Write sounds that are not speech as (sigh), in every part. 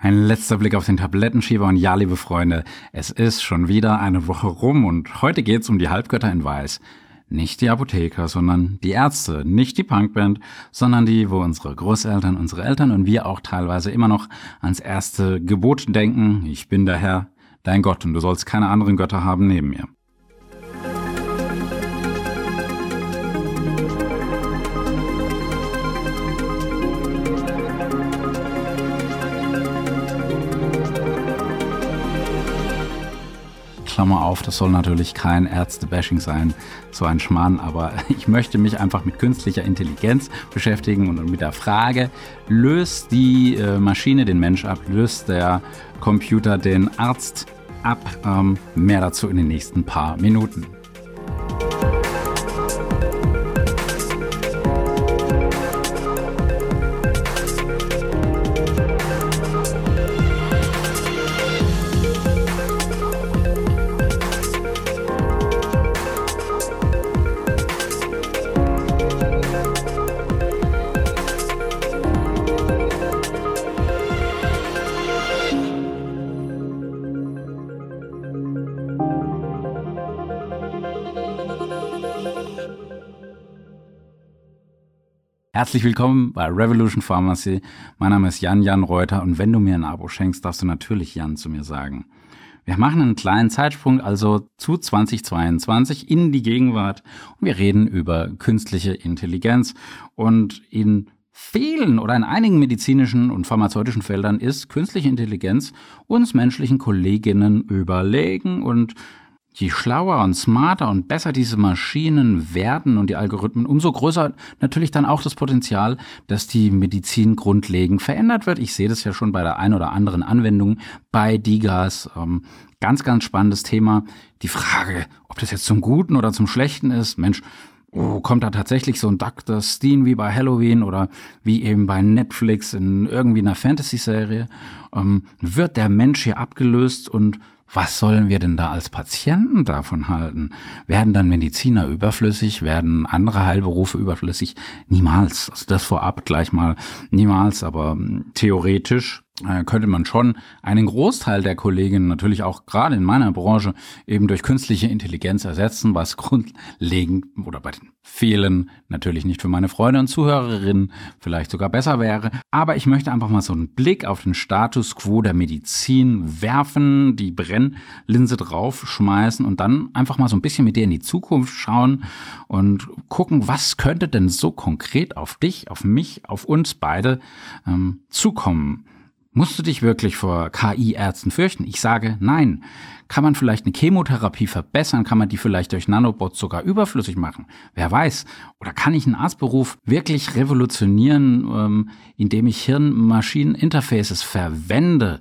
Ein letzter Blick auf den Tablettenschieber und ja, liebe Freunde, es ist schon wieder eine Woche rum und heute geht's um die Halbgötter in Weiß. Nicht die Apotheker, sondern die Ärzte, nicht die Punkband, sondern die, wo unsere Großeltern, unsere Eltern und wir auch teilweise immer noch ans erste Gebot denken, ich bin der Herr, dein Gott und du sollst keine anderen Götter haben neben mir. Klammer auf, das soll natürlich kein Ärzte-Bashing sein, so ein Schmarrn, aber (laughs) ich möchte mich einfach mit künstlicher Intelligenz beschäftigen und mit der Frage, löst die äh, Maschine den Mensch ab, löst der Computer den Arzt ab? Ähm, mehr dazu in den nächsten paar Minuten. Herzlich willkommen bei Revolution Pharmacy. Mein Name ist Jan Jan Reuter und wenn du mir ein Abo schenkst, darfst du natürlich Jan zu mir sagen. Wir machen einen kleinen Zeitsprung also zu 2022 in die Gegenwart und wir reden über künstliche Intelligenz und in vielen oder in einigen medizinischen und pharmazeutischen Feldern ist künstliche Intelligenz uns menschlichen Kolleginnen überlegen und je schlauer und smarter und besser diese Maschinen werden und die Algorithmen, umso größer natürlich dann auch das Potenzial, dass die Medizin grundlegend verändert wird. Ich sehe das ja schon bei der ein oder anderen Anwendung bei Digas. Ähm, ganz, ganz spannendes Thema. Die Frage, ob das jetzt zum Guten oder zum Schlechten ist. Mensch, Oh, kommt da tatsächlich so ein Dr. Steen wie bei Halloween oder wie eben bei Netflix in irgendwie einer Fantasy-Serie? Ähm, wird der Mensch hier abgelöst und was sollen wir denn da als Patienten davon halten? Werden dann Mediziner überflüssig? Werden andere Heilberufe überflüssig? Niemals. Also das vorab gleich mal niemals, aber hm, theoretisch könnte man schon einen Großteil der Kolleginnen natürlich auch gerade in meiner Branche eben durch künstliche Intelligenz ersetzen, was (laughs) grundlegend oder bei den vielen natürlich nicht für meine Freunde und Zuhörerinnen vielleicht sogar besser wäre. Aber ich möchte einfach mal so einen Blick auf den Status quo der Medizin werfen, die Brennlinse draufschmeißen und dann einfach mal so ein bisschen mit dir in die Zukunft schauen und gucken, was könnte denn so konkret auf dich, auf mich, auf uns beide ähm, zukommen. Musst du dich wirklich vor KI-Ärzten fürchten? Ich sage nein. Kann man vielleicht eine Chemotherapie verbessern? Kann man die vielleicht durch Nanobots sogar überflüssig machen? Wer weiß? Oder kann ich einen Arztberuf wirklich revolutionieren, ähm, indem ich Hirn-Maschinen-Interfaces verwende?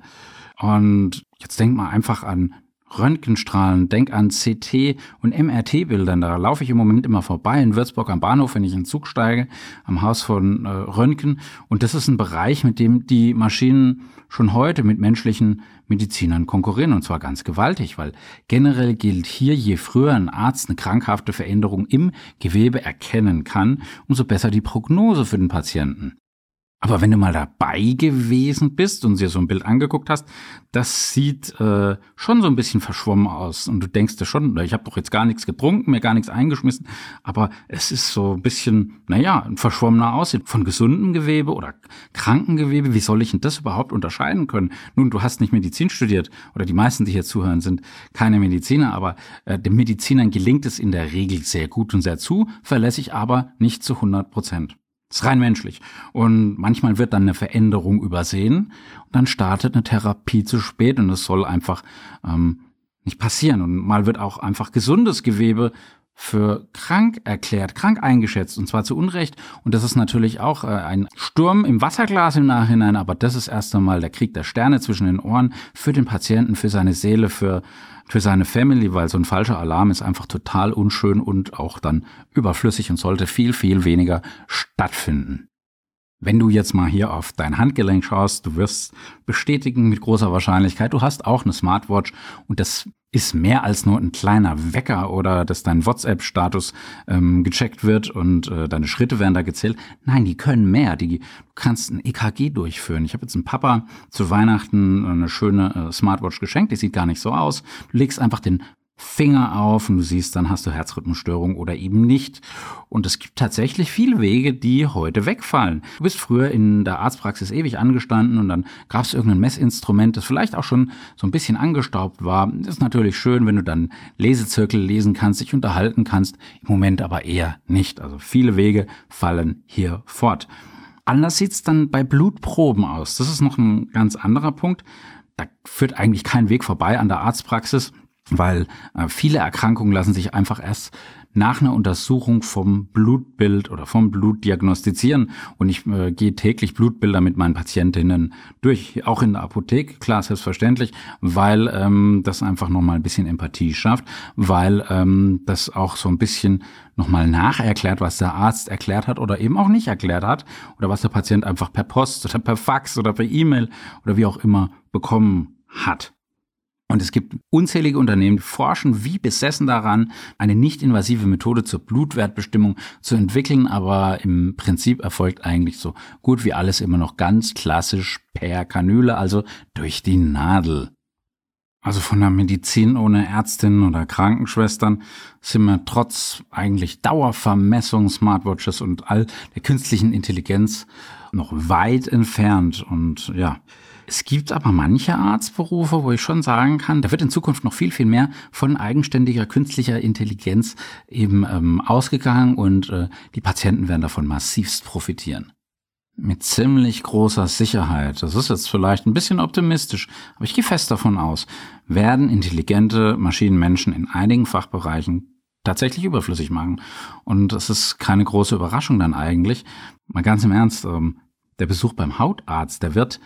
Und jetzt denk mal einfach an Röntgenstrahlen, denk an CT und MRT-Bildern. Da laufe ich im Moment immer vorbei in Würzburg am Bahnhof, wenn ich in den Zug steige, am Haus von äh, Röntgen. Und das ist ein Bereich, mit dem die Maschinen schon heute mit menschlichen Medizinern konkurrieren. Und zwar ganz gewaltig, weil generell gilt hier, je früher ein Arzt eine krankhafte Veränderung im Gewebe erkennen kann, umso besser die Prognose für den Patienten. Aber wenn du mal dabei gewesen bist und dir so ein Bild angeguckt hast, das sieht äh, schon so ein bisschen verschwommen aus. Und du denkst dir schon, ich habe doch jetzt gar nichts getrunken, mir gar nichts eingeschmissen. Aber es ist so ein bisschen, naja, ein verschwommener Aussehen von gesundem Gewebe oder kranken Gewebe. Wie soll ich denn das überhaupt unterscheiden können? Nun, du hast nicht Medizin studiert oder die meisten, die hier zuhören, sind keine Mediziner. Aber äh, den Medizinern gelingt es in der Regel sehr gut und sehr zuverlässig, aber nicht zu 100 Prozent. Ist rein menschlich. Und manchmal wird dann eine Veränderung übersehen und dann startet eine Therapie zu spät und es soll einfach ähm, nicht passieren. Und mal wird auch einfach gesundes Gewebe für krank erklärt, krank eingeschätzt und zwar zu Unrecht. Und das ist natürlich auch äh, ein Sturm im Wasserglas im Nachhinein, aber das ist erst einmal der Krieg der Sterne zwischen den Ohren für den Patienten, für seine Seele, für, für seine Family, weil so ein falscher Alarm ist einfach total unschön und auch dann überflüssig und sollte viel, viel weniger stattfinden. Wenn du jetzt mal hier auf dein Handgelenk schaust, du wirst bestätigen mit großer Wahrscheinlichkeit, du hast auch eine Smartwatch und das ist mehr als nur ein kleiner Wecker oder dass dein WhatsApp-Status ähm, gecheckt wird und äh, deine Schritte werden da gezählt. Nein, die können mehr. Die, du kannst ein EKG durchführen. Ich habe jetzt einem Papa zu Weihnachten eine schöne äh, Smartwatch geschenkt. Die sieht gar nicht so aus. Du legst einfach den Finger auf und du siehst, dann hast du Herzrhythmusstörung oder eben nicht. Und es gibt tatsächlich viele Wege, die heute wegfallen. Du bist früher in der Arztpraxis ewig angestanden und dann gab es irgendein Messinstrument, das vielleicht auch schon so ein bisschen angestaubt war. Das ist natürlich schön, wenn du dann Lesezirkel lesen kannst, dich unterhalten kannst. Im Moment aber eher nicht. Also viele Wege fallen hier fort. Anders sieht's dann bei Blutproben aus. Das ist noch ein ganz anderer Punkt. Da führt eigentlich kein Weg vorbei an der Arztpraxis weil äh, viele Erkrankungen lassen sich einfach erst nach einer Untersuchung vom Blutbild oder vom Blut diagnostizieren. Und ich äh, gehe täglich Blutbilder mit meinen Patientinnen durch, auch in der Apotheke, klar, selbstverständlich, weil ähm, das einfach nochmal ein bisschen Empathie schafft, weil ähm, das auch so ein bisschen nochmal nacherklärt, was der Arzt erklärt hat oder eben auch nicht erklärt hat oder was der Patient einfach per Post oder per Fax oder per E-Mail oder wie auch immer bekommen hat. Und es gibt unzählige Unternehmen, die forschen wie besessen daran, eine nicht-invasive Methode zur Blutwertbestimmung zu entwickeln, aber im Prinzip erfolgt eigentlich so gut wie alles immer noch ganz klassisch per Kanüle, also durch die Nadel. Also von der Medizin ohne Ärztinnen oder Krankenschwestern sind wir trotz eigentlich Dauervermessung, Smartwatches und all der künstlichen Intelligenz noch weit entfernt. Und ja, es gibt aber manche Arztberufe, wo ich schon sagen kann, da wird in Zukunft noch viel, viel mehr von eigenständiger künstlicher Intelligenz eben ähm, ausgegangen und äh, die Patienten werden davon massivst profitieren. Mit ziemlich großer Sicherheit, das ist jetzt vielleicht ein bisschen optimistisch, aber ich gehe fest davon aus, werden intelligente Maschinen Menschen in einigen Fachbereichen tatsächlich überflüssig machen. Und es ist keine große Überraschung dann eigentlich. Mal ganz im Ernst, ähm, der Besuch beim Hautarzt, der wird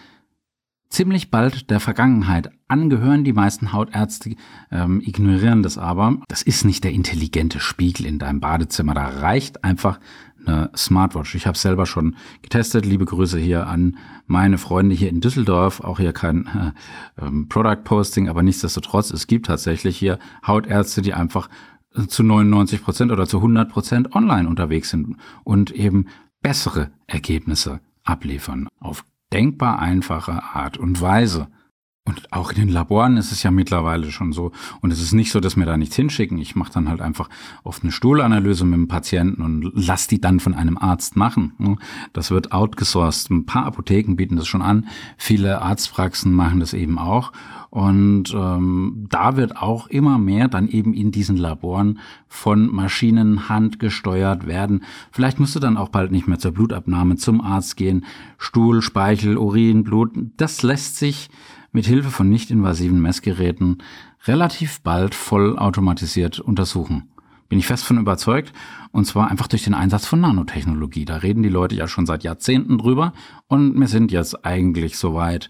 ziemlich bald der Vergangenheit angehören. Die meisten Hautärzte ähm, ignorieren das aber. Das ist nicht der intelligente Spiegel in deinem Badezimmer. Da reicht einfach eine Smartwatch. Ich habe selber schon getestet. Liebe Grüße hier an meine Freunde hier in Düsseldorf. Auch hier kein äh, ähm, Product Posting, aber nichtsdestotrotz, es gibt tatsächlich hier Hautärzte, die einfach zu 99 Prozent oder zu 100 Prozent online unterwegs sind und eben bessere Ergebnisse abliefern auf denkbar einfache Art und Weise. Und auch in den Laboren ist es ja mittlerweile schon so. Und es ist nicht so, dass wir da nichts hinschicken. Ich mache dann halt einfach oft eine Stuhlanalyse mit dem Patienten und lass die dann von einem Arzt machen. Ne? Das wird outgesourced. Ein paar Apotheken bieten das schon an. Viele Arztpraxen machen das eben auch. Und ähm, da wird auch immer mehr dann eben in diesen Laboren von Maschinen handgesteuert werden. Vielleicht musst du dann auch bald nicht mehr zur Blutabnahme zum Arzt gehen. Stuhl, Speichel, Urin, Blut, das lässt sich mit Hilfe von nicht-invasiven Messgeräten relativ bald vollautomatisiert untersuchen. Bin ich fest von überzeugt. Und zwar einfach durch den Einsatz von Nanotechnologie. Da reden die Leute ja schon seit Jahrzehnten drüber. Und wir sind jetzt eigentlich soweit,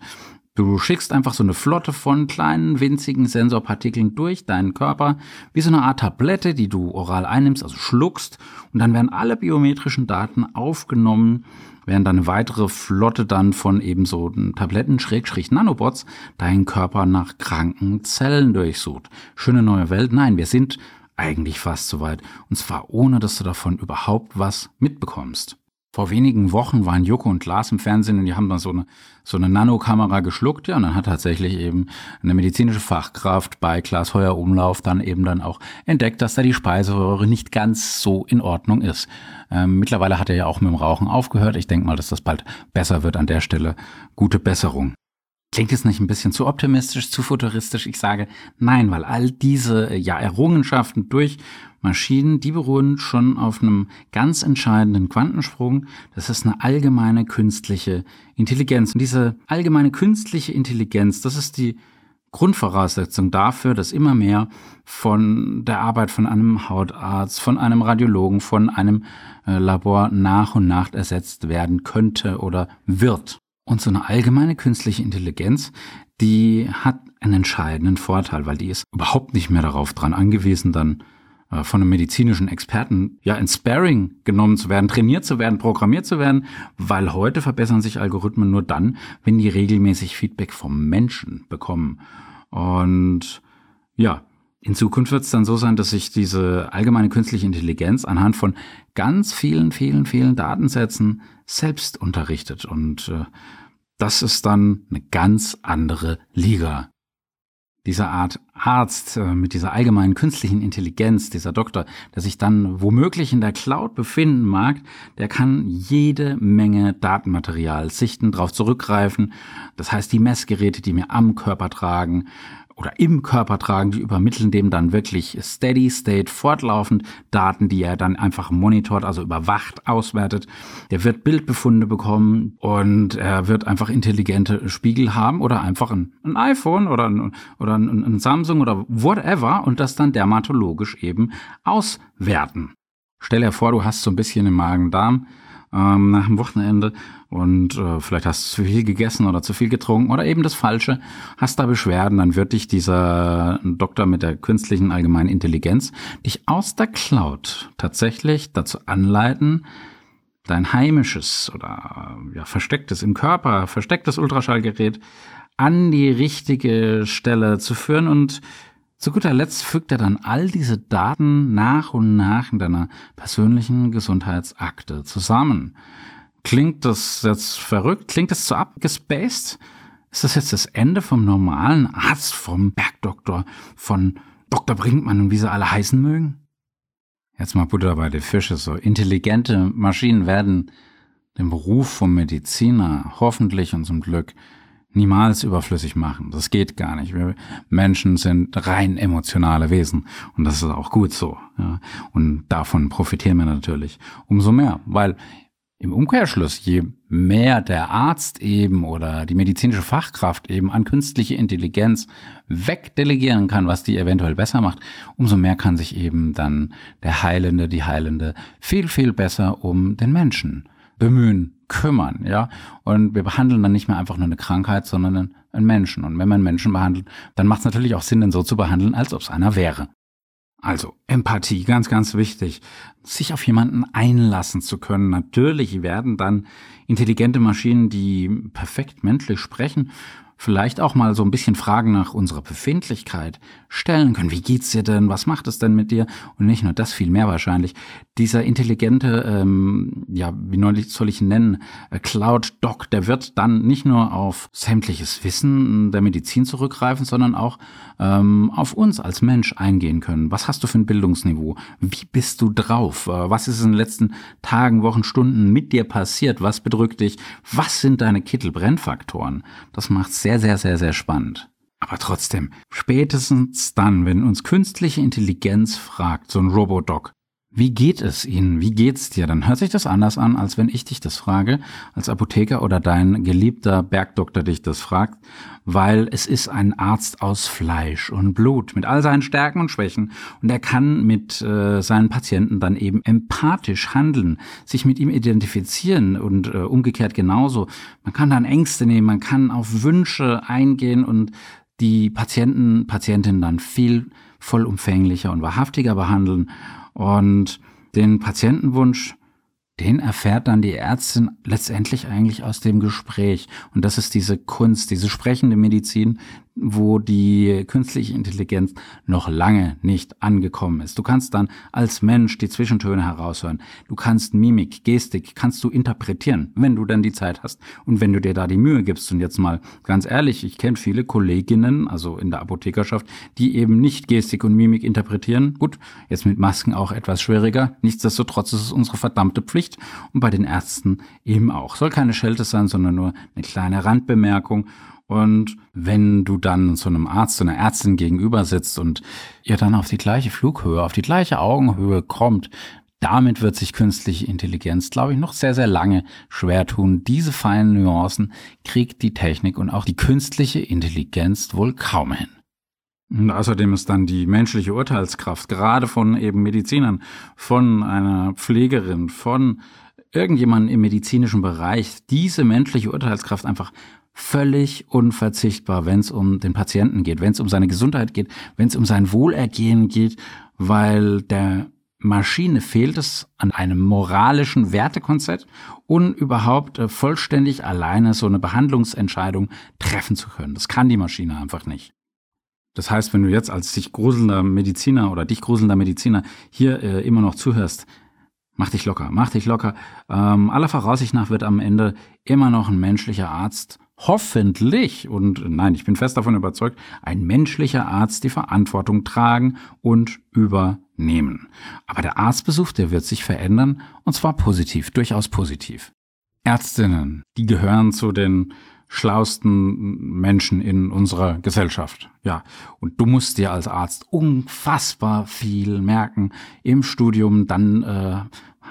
Du schickst einfach so eine Flotte von kleinen, winzigen Sensorpartikeln durch deinen Körper, wie so eine Art Tablette, die du oral einnimmst, also schluckst, und dann werden alle biometrischen Daten aufgenommen, während dann eine weitere Flotte dann von eben so Tabletten, Schrägstrich Nanobots, deinen Körper nach kranken Zellen durchsucht. Schöne neue Welt? Nein, wir sind eigentlich fast soweit. Und zwar ohne, dass du davon überhaupt was mitbekommst. Vor wenigen Wochen waren Joko und Lars im Fernsehen und die haben dann so eine, so eine Nanokamera geschluckt, ja, und dann hat tatsächlich eben eine medizinische Fachkraft bei Klaas Heuer Umlauf dann eben dann auch entdeckt, dass da die Speiseröhre nicht ganz so in Ordnung ist. Ähm, mittlerweile hat er ja auch mit dem Rauchen aufgehört. Ich denke mal, dass das bald besser wird an der Stelle. Gute Besserung. Klingt es nicht ein bisschen zu optimistisch, zu futuristisch? Ich sage nein, weil all diese ja, Errungenschaften durch Maschinen, die beruhen schon auf einem ganz entscheidenden Quantensprung. Das ist eine allgemeine künstliche Intelligenz. Und diese allgemeine künstliche Intelligenz, das ist die Grundvoraussetzung dafür, dass immer mehr von der Arbeit von einem Hautarzt, von einem Radiologen, von einem äh, Labor nach und nach ersetzt werden könnte oder wird. Und so eine allgemeine künstliche Intelligenz, die hat einen entscheidenden Vorteil, weil die ist überhaupt nicht mehr darauf dran angewiesen, dann äh, von einem medizinischen Experten ja in Sparring genommen zu werden, trainiert zu werden, programmiert zu werden, weil heute verbessern sich Algorithmen nur dann, wenn die regelmäßig Feedback vom Menschen bekommen. Und Ja, in Zukunft wird es dann so sein, dass sich diese allgemeine künstliche Intelligenz anhand von ganz vielen, vielen, vielen Datensätzen selbst unterrichtet. Und äh, das ist dann eine ganz andere Liga dieser Art Arzt äh, mit dieser allgemeinen künstlichen Intelligenz, dieser Doktor, der sich dann womöglich in der Cloud befinden mag, der kann jede Menge Datenmaterial sichten, darauf zurückgreifen. Das heißt, die Messgeräte, die mir am Körper tragen, oder im Körper tragen, die übermitteln dem dann wirklich steady state, fortlaufend Daten, die er dann einfach monitort, also überwacht, auswertet. Der wird Bildbefunde bekommen und er wird einfach intelligente Spiegel haben oder einfach ein, ein iPhone oder, ein, oder ein, ein Samsung oder whatever und das dann dermatologisch eben auswerten. Stell dir vor, du hast so ein bisschen im Magen-Darm ähm, nach dem Wochenende. Und äh, vielleicht hast du zu viel gegessen oder zu viel getrunken oder eben das Falsche, hast da Beschwerden, dann wird dich dieser Doktor mit der künstlichen allgemeinen Intelligenz dich aus der Cloud tatsächlich dazu anleiten, dein heimisches oder ja, verstecktes im Körper, verstecktes Ultraschallgerät an die richtige Stelle zu führen und zu guter Letzt fügt er dann all diese Daten nach und nach in deiner persönlichen Gesundheitsakte zusammen. Klingt das jetzt verrückt? Klingt das zu abgespaced? Ist das jetzt das Ende vom normalen Arzt, vom Bergdoktor, von Dr. Brinkmann und wie sie alle heißen mögen? Jetzt mal Butter bei den Fische. So intelligente Maschinen werden den Beruf vom Mediziner hoffentlich und zum Glück niemals überflüssig machen. Das geht gar nicht. Wir Menschen sind rein emotionale Wesen und das ist auch gut so. Ja. Und davon profitieren wir natürlich umso mehr, weil im Umkehrschluss, je mehr der Arzt eben oder die medizinische Fachkraft eben an künstliche Intelligenz wegdelegieren kann, was die eventuell besser macht, umso mehr kann sich eben dann der Heilende, die Heilende viel, viel besser um den Menschen bemühen, kümmern, ja. Und wir behandeln dann nicht mehr einfach nur eine Krankheit, sondern einen Menschen. Und wenn man Menschen behandelt, dann macht es natürlich auch Sinn, den so zu behandeln, als ob es einer wäre. Also Empathie, ganz, ganz wichtig. Sich auf jemanden einlassen zu können. Natürlich werden dann intelligente Maschinen, die perfekt menschlich sprechen, vielleicht auch mal so ein bisschen Fragen nach unserer Befindlichkeit stellen können. Wie geht's dir denn? Was macht es denn mit dir? Und nicht nur das, viel mehr wahrscheinlich. Dieser intelligente, ähm, ja, wie neulich soll ich ihn nennen, äh, Cloud Doc, der wird dann nicht nur auf sämtliches Wissen der Medizin zurückgreifen, sondern auch ähm, auf uns als Mensch eingehen können. Was hast du für ein Bildungsniveau? Wie bist du drauf? Äh, was ist in den letzten Tagen, Wochen, Stunden mit dir passiert? Was bedrückt dich? Was sind deine Kittelbrennfaktoren? Das macht sehr, sehr, sehr, sehr spannend. Aber trotzdem, spätestens dann, wenn uns künstliche Intelligenz fragt, so ein Robodoc, wie geht es Ihnen? Wie geht's dir? Dann hört sich das anders an, als wenn ich dich das frage, als Apotheker oder dein geliebter Bergdoktor dich das fragt, weil es ist ein Arzt aus Fleisch und Blut mit all seinen Stärken und Schwächen und er kann mit äh, seinen Patienten dann eben empathisch handeln, sich mit ihm identifizieren und äh, umgekehrt genauso. Man kann dann Ängste nehmen, man kann auf Wünsche eingehen und die Patienten, Patientinnen dann viel vollumfänglicher und wahrhaftiger behandeln und den Patientenwunsch, den erfährt dann die Ärztin letztendlich eigentlich aus dem Gespräch. Und das ist diese Kunst, diese sprechende Medizin, wo die künstliche Intelligenz noch lange nicht angekommen ist. Du kannst dann als Mensch die Zwischentöne heraushören. Du kannst Mimik, Gestik, kannst du interpretieren, wenn du dann die Zeit hast und wenn du dir da die Mühe gibst. Und jetzt mal ganz ehrlich, ich kenne viele Kolleginnen, also in der Apothekerschaft, die eben nicht Gestik und Mimik interpretieren. Gut, jetzt mit Masken auch etwas schwieriger. Nichtsdestotrotz ist es unsere verdammte Pflicht und bei den Ärzten eben auch. Soll keine Schelte sein, sondern nur eine kleine Randbemerkung. Und wenn du dann so einem Arzt, einer Ärztin gegenüber sitzt und ihr dann auf die gleiche Flughöhe, auf die gleiche Augenhöhe kommt, damit wird sich künstliche Intelligenz, glaube ich, noch sehr, sehr lange schwer tun. Diese feinen Nuancen kriegt die Technik und auch die künstliche Intelligenz wohl kaum hin. Und außerdem ist dann die menschliche Urteilskraft, gerade von eben Medizinern, von einer Pflegerin, von irgendjemandem im medizinischen Bereich, diese menschliche Urteilskraft einfach völlig unverzichtbar, wenn es um den Patienten geht, wenn es um seine Gesundheit geht, wenn es um sein Wohlergehen geht, weil der Maschine fehlt es an einem moralischen Wertekonzept und überhaupt äh, vollständig alleine so eine Behandlungsentscheidung treffen zu können. Das kann die Maschine einfach nicht. Das heißt, wenn du jetzt als dich gruselnder Mediziner oder dich gruselnder Mediziner hier äh, immer noch zuhörst, mach dich locker, mach dich locker. Ähm, aller Voraussicht nach wird am Ende immer noch ein menschlicher Arzt hoffentlich, und nein, ich bin fest davon überzeugt, ein menschlicher Arzt die Verantwortung tragen und übernehmen. Aber der Arztbesuch, der wird sich verändern, und zwar positiv, durchaus positiv. Ärztinnen, die gehören zu den schlausten Menschen in unserer Gesellschaft. Ja, und du musst dir als Arzt unfassbar viel merken im Studium, dann äh,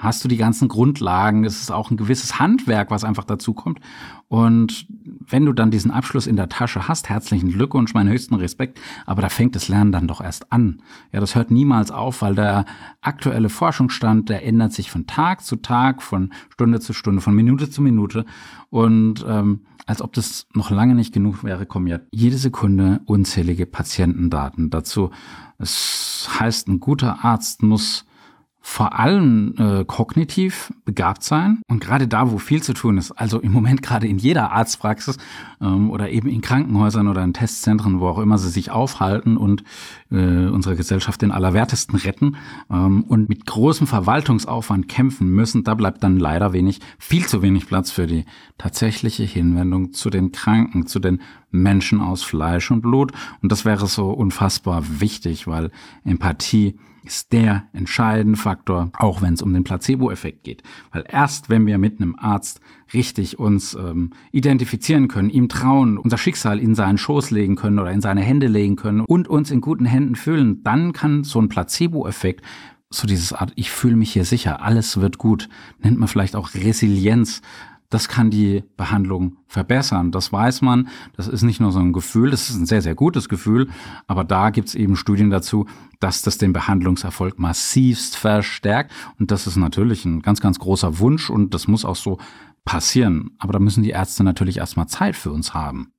hast du die ganzen Grundlagen, es ist auch ein gewisses Handwerk, was einfach dazu kommt. Und wenn du dann diesen Abschluss in der Tasche hast, herzlichen Glückwunsch, meinen höchsten Respekt, aber da fängt das Lernen dann doch erst an. Ja, das hört niemals auf, weil der aktuelle Forschungsstand, der ändert sich von Tag zu Tag, von Stunde zu Stunde, von Minute zu Minute. Und ähm, als ob das noch lange nicht genug wäre, kommen ja jede Sekunde unzählige Patientendaten dazu. Es heißt, ein guter Arzt muss vor allem äh, kognitiv begabt sein. Und gerade da, wo viel zu tun ist, also im Moment (laughs) gerade in jeder Arztpraxis ähm, oder eben in Krankenhäusern oder in Testzentren, wo auch immer sie sich aufhalten und äh, unsere Gesellschaft den Allerwertesten retten ähm, und mit großem Verwaltungsaufwand kämpfen müssen, da bleibt dann leider wenig, viel zu wenig Platz für die tatsächliche Hinwendung zu den Kranken, zu den Menschen aus Fleisch und Blut. Und das wäre so unfassbar wichtig, weil Empathie ist der entscheidende Faktor, auch wenn es um den Placebo-Effekt geht. Weil erst wenn wir mit einem Arzt richtig uns ähm, identifizieren können, ihm trauen, unser Schicksal in seinen Schoß legen können oder in seine Hände legen können und uns in guten Händen fühlen, dann kann so ein Placebo-Effekt so dieses Art, ich fühle mich hier sicher, alles wird gut, nennt man vielleicht auch Resilienz, das kann die Behandlung verbessern. Das weiß man. Das ist nicht nur so ein Gefühl, das ist ein sehr, sehr gutes Gefühl. Aber da gibt es eben Studien dazu, dass das den Behandlungserfolg massivst verstärkt. Und das ist natürlich ein ganz, ganz großer Wunsch und das muss auch so passieren. Aber da müssen die Ärzte natürlich erstmal Zeit für uns haben.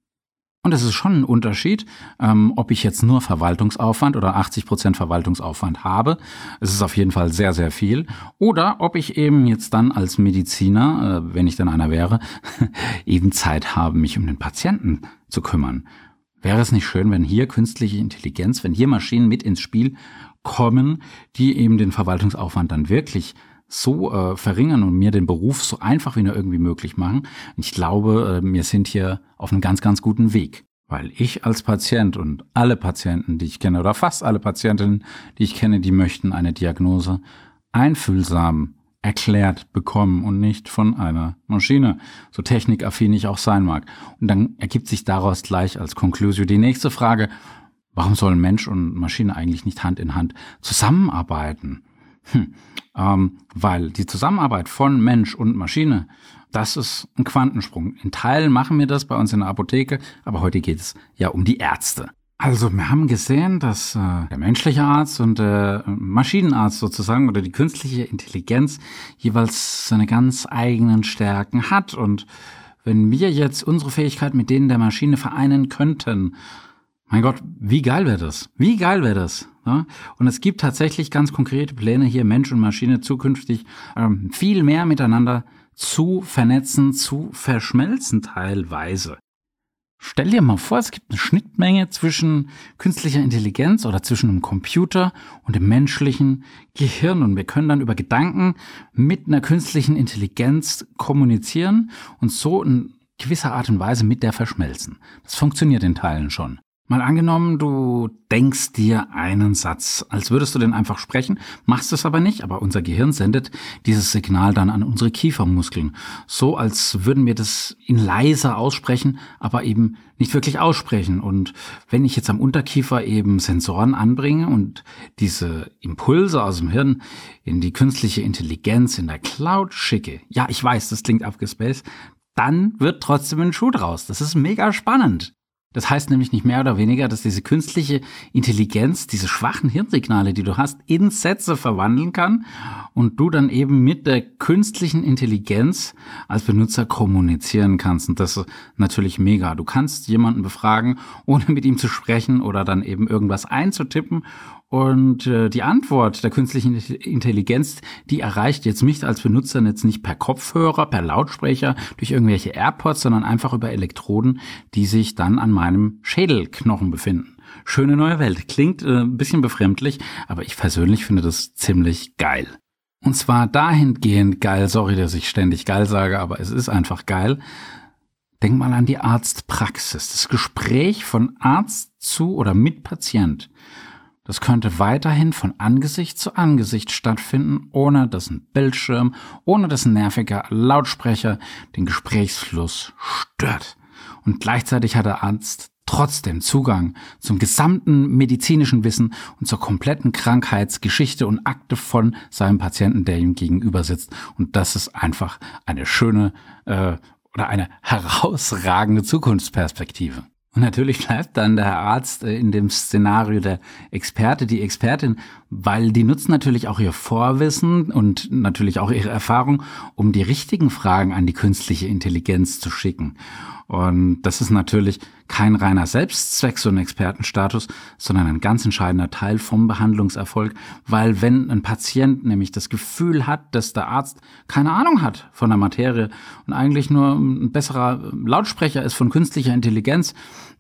Und es ist schon ein Unterschied, ähm, ob ich jetzt nur Verwaltungsaufwand oder 80 Prozent Verwaltungsaufwand habe. Es ist auf jeden Fall sehr, sehr viel. Oder ob ich eben jetzt dann als Mediziner, äh, wenn ich dann einer wäre, (laughs) eben Zeit habe, mich um den Patienten zu kümmern. Wäre es nicht schön, wenn hier künstliche Intelligenz, wenn hier Maschinen mit ins Spiel kommen, die eben den Verwaltungsaufwand dann wirklich so äh, verringern und mir den Beruf so einfach wie nur irgendwie möglich machen. Ich glaube, äh, wir sind hier auf einem ganz, ganz guten Weg. Weil ich als Patient und alle Patienten, die ich kenne, oder fast alle Patientinnen, die ich kenne, die möchten eine Diagnose einfühlsam erklärt bekommen und nicht von einer Maschine, so technikaffin ich auch sein mag. Und dann ergibt sich daraus gleich als Conclusio die nächste Frage, warum sollen Mensch und Maschine eigentlich nicht Hand in Hand zusammenarbeiten? Hm. Ähm, weil die Zusammenarbeit von Mensch und Maschine, das ist ein Quantensprung. In Teilen machen wir das bei uns in der Apotheke, aber heute geht es ja um die Ärzte. Also wir haben gesehen, dass äh, der menschliche Arzt und der Maschinenarzt sozusagen oder die künstliche Intelligenz jeweils seine ganz eigenen Stärken hat. Und wenn wir jetzt unsere Fähigkeit mit denen der Maschine vereinen könnten, mein Gott, wie geil wäre das? Wie geil wäre das? Ja? Und es gibt tatsächlich ganz konkrete Pläne, hier Mensch und Maschine zukünftig ähm, viel mehr miteinander zu vernetzen, zu verschmelzen teilweise. Stell dir mal vor, es gibt eine Schnittmenge zwischen künstlicher Intelligenz oder zwischen einem Computer und dem menschlichen Gehirn und wir können dann über Gedanken mit einer künstlichen Intelligenz kommunizieren und so in gewisser Art und Weise mit der verschmelzen. Das funktioniert in Teilen schon. Mal angenommen, du denkst dir einen Satz, als würdest du den einfach sprechen, machst es aber nicht, aber unser Gehirn sendet dieses Signal dann an unsere Kiefermuskeln. So als würden wir das in leiser aussprechen, aber eben nicht wirklich aussprechen. Und wenn ich jetzt am Unterkiefer eben Sensoren anbringe und diese Impulse aus dem Hirn in die künstliche Intelligenz in der Cloud schicke, ja, ich weiß, das klingt abgespaced, dann wird trotzdem ein Schuh draus. Das ist mega spannend. Das heißt nämlich nicht mehr oder weniger, dass diese künstliche Intelligenz diese schwachen Hirnsignale, die du hast, in Sätze verwandeln kann und du dann eben mit der künstlichen Intelligenz als Benutzer kommunizieren kannst. Und das ist natürlich mega. Du kannst jemanden befragen, ohne mit ihm zu sprechen oder dann eben irgendwas einzutippen und äh, die Antwort der künstlichen Intelligenz, die erreicht jetzt mich als Benutzer jetzt nicht per Kopfhörer, per Lautsprecher, durch irgendwelche AirPods, sondern einfach über Elektroden, die sich dann an meinem Schädelknochen befinden. Schöne neue Welt. Klingt äh, ein bisschen befremdlich, aber ich persönlich finde das ziemlich geil. Und zwar dahingehend geil, sorry, dass ich ständig geil sage, aber es ist einfach geil. Denk mal an die Arztpraxis. Das Gespräch von Arzt zu oder mit Patient. Das könnte weiterhin von Angesicht zu Angesicht stattfinden, ohne dass ein Bildschirm, ohne dass ein nerviger Lautsprecher den Gesprächsfluss stört. Und gleichzeitig hat der Arzt trotzdem Zugang zum gesamten medizinischen Wissen und zur kompletten Krankheitsgeschichte und Akte von seinem Patienten, der ihm gegenüber sitzt. Und das ist einfach eine schöne äh, oder eine (laughs) herausragende Zukunftsperspektive. Und natürlich bleibt dann der Arzt äh, in dem Szenario der Experte, die Expertin, weil die nutzen natürlich auch ihr Vorwissen und natürlich auch ihre Erfahrung, um die richtigen Fragen an die künstliche Intelligenz zu schicken. Und das ist natürlich kein reiner Selbstzweck, so ein Expertenstatus, sondern ein ganz entscheidender Teil vom Behandlungserfolg, weil wenn ein Patient nämlich das Gefühl hat, dass der Arzt keine Ahnung hat von der Materie und eigentlich nur ein besserer Lautsprecher ist von künstlicher Intelligenz,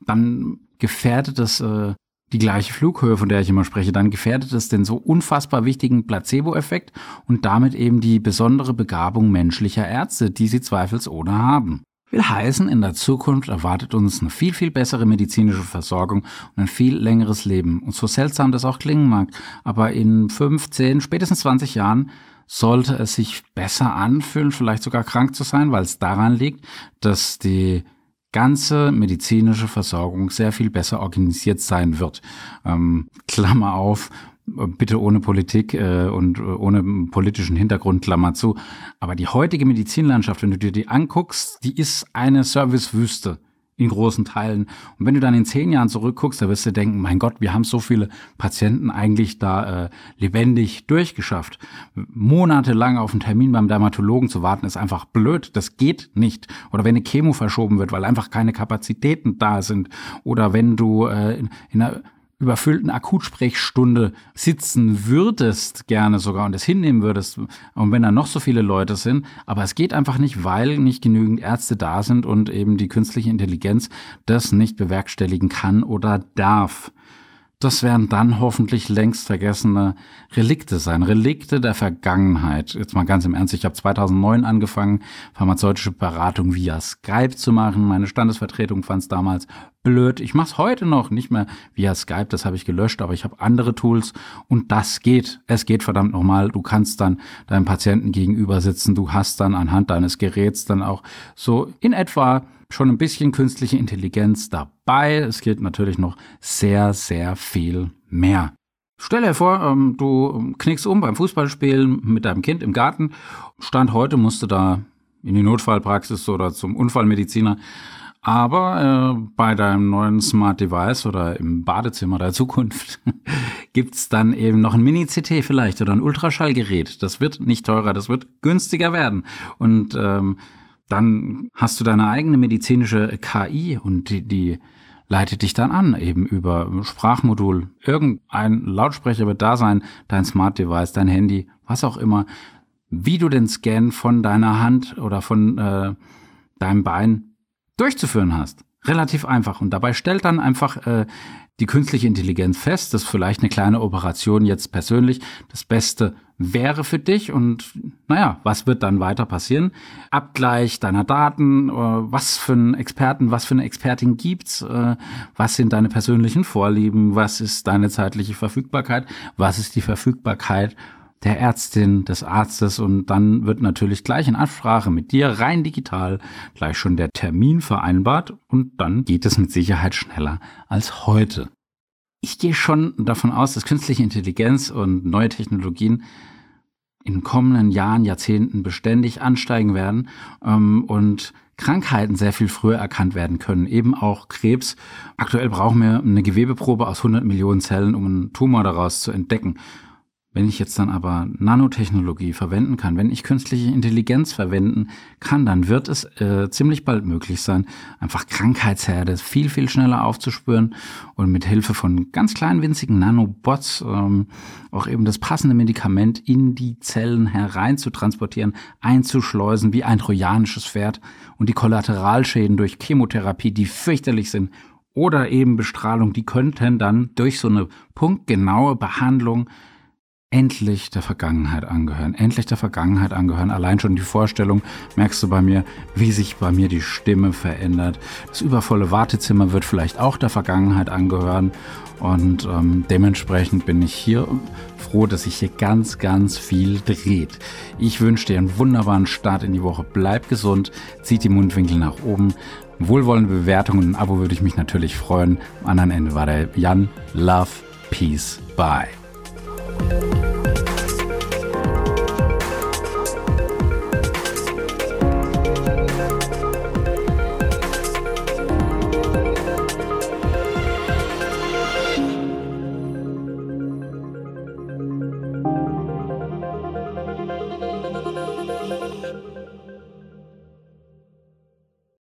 dann gefährdet das äh, die gleiche Flughöhe, von der ich immer spreche, dann gefährdet es den so unfassbar wichtigen Placebo-Effekt und damit eben die besondere Begabung menschlicher Ärzte, die sie zweifelsohne haben. Will heißen, in der Zukunft erwartet uns eine viel, viel bessere medizinische Versorgung und ein viel längeres Leben. Und so seltsam das auch klingen mag, aber in 15, spätestens 20 Jahren sollte es sich besser anfühlen, vielleicht sogar krank zu sein, weil es daran liegt, dass die ganze medizinische Versorgung sehr viel besser organisiert sein wird. Ähm, Klammer auf, bitte ohne Politik äh, und äh, ohne politischen Hintergrund, Klammer zu. Aber die heutige Medizinlandschaft, wenn du dir die anguckst, die ist eine Servicewüste in großen Teilen. Und wenn du dann in zehn Jahren zurückguckst, da wirst du denken, mein Gott, wir haben so viele Patienten eigentlich da äh, lebendig durchgeschafft. Monatelang auf einen Termin beim Dermatologen zu warten, ist einfach blöd. Das geht nicht. Oder wenn eine Chemo verschoben wird, weil einfach keine Kapazitäten da sind. Oder wenn du äh, in, in einer überfüllten Akutsprechstunde sitzen würdest, gerne sogar und es hinnehmen würdest, und wenn da noch so viele Leute sind, aber es geht einfach nicht, weil nicht genügend Ärzte da sind und eben die künstliche Intelligenz das nicht bewerkstelligen kann oder darf. Das werden dann hoffentlich längst vergessene Relikte sein, Relikte der Vergangenheit. Jetzt mal ganz im Ernst, ich habe 2009 angefangen, pharmazeutische Beratung via Skype zu machen. Meine Standesvertretung fand es damals blöd. Ich mache es heute noch nicht mehr via Skype, das habe ich gelöscht, aber ich habe andere Tools und das geht. Es geht verdammt nochmal. Du kannst dann deinem Patienten gegenüber sitzen, du hast dann anhand deines Geräts dann auch so in etwa schon ein bisschen künstliche Intelligenz dabei. Es geht natürlich noch sehr, sehr viel mehr. Stell dir vor, ähm, du knickst um beim Fußballspielen mit deinem Kind im Garten. Stand heute musst du da in die Notfallpraxis oder zum Unfallmediziner. Aber äh, bei deinem neuen Smart Device oder im Badezimmer der Zukunft (laughs) gibt's dann eben noch ein Mini-CT vielleicht oder ein Ultraschallgerät. Das wird nicht teurer, das wird günstiger werden. Und ähm, dann hast du deine eigene medizinische KI und die, die leitet dich dann an, eben über Sprachmodul. Irgendein Lautsprecher wird da sein, dein Smart Device, dein Handy, was auch immer, wie du den Scan von deiner Hand oder von äh, deinem Bein durchzuführen hast. Relativ einfach. Und dabei stellt dann einfach äh, die künstliche Intelligenz fest, dass vielleicht eine kleine Operation jetzt persönlich. Das Beste wäre für dich und naja, was wird dann weiter passieren? Abgleich deiner Daten, äh, was für einen Experten, was für eine Expertin gibt's, äh, was sind deine persönlichen Vorlieben, was ist deine zeitliche Verfügbarkeit, was ist die Verfügbarkeit der Ärztin, des Arztes und dann wird natürlich gleich in Absprache mit dir rein digital gleich schon der Termin vereinbart und dann geht es mit Sicherheit schneller als heute. Ich gehe schon davon aus, dass künstliche Intelligenz und neue Technologien in kommenden Jahren, Jahrzehnten beständig ansteigen werden ähm, und Krankheiten sehr viel früher erkannt werden können, eben auch Krebs. Aktuell brauchen wir eine Gewebeprobe aus 100 Millionen Zellen, um einen Tumor daraus zu entdecken. Wenn ich jetzt dann aber Nanotechnologie verwenden kann, wenn ich künstliche Intelligenz verwenden kann, dann wird es äh, ziemlich bald möglich sein, einfach Krankheitsherde viel, viel schneller aufzuspüren und mit Hilfe von ganz kleinen, winzigen Nanobots ähm, auch eben das passende Medikament in die Zellen herein zu transportieren, einzuschleusen wie ein trojanisches Pferd und die Kollateralschäden durch Chemotherapie, die fürchterlich sind, oder eben Bestrahlung, die könnten dann durch so eine punktgenaue Behandlung endlich der Vergangenheit angehören, endlich der Vergangenheit angehören. Allein schon die Vorstellung merkst du bei mir, wie sich bei mir die Stimme verändert. Das übervolle Wartezimmer wird vielleicht auch der Vergangenheit angehören und ähm, dementsprechend bin ich hier froh, dass sich hier ganz, ganz viel dreht. Ich wünsche dir einen wunderbaren Start in die Woche. Bleib gesund, zieht die Mundwinkel nach oben. Wohlwollende Bewertungen und ein Abo würde ich mich natürlich freuen. Am anderen Ende war der Jan. Love, Peace, Bye. Thank you.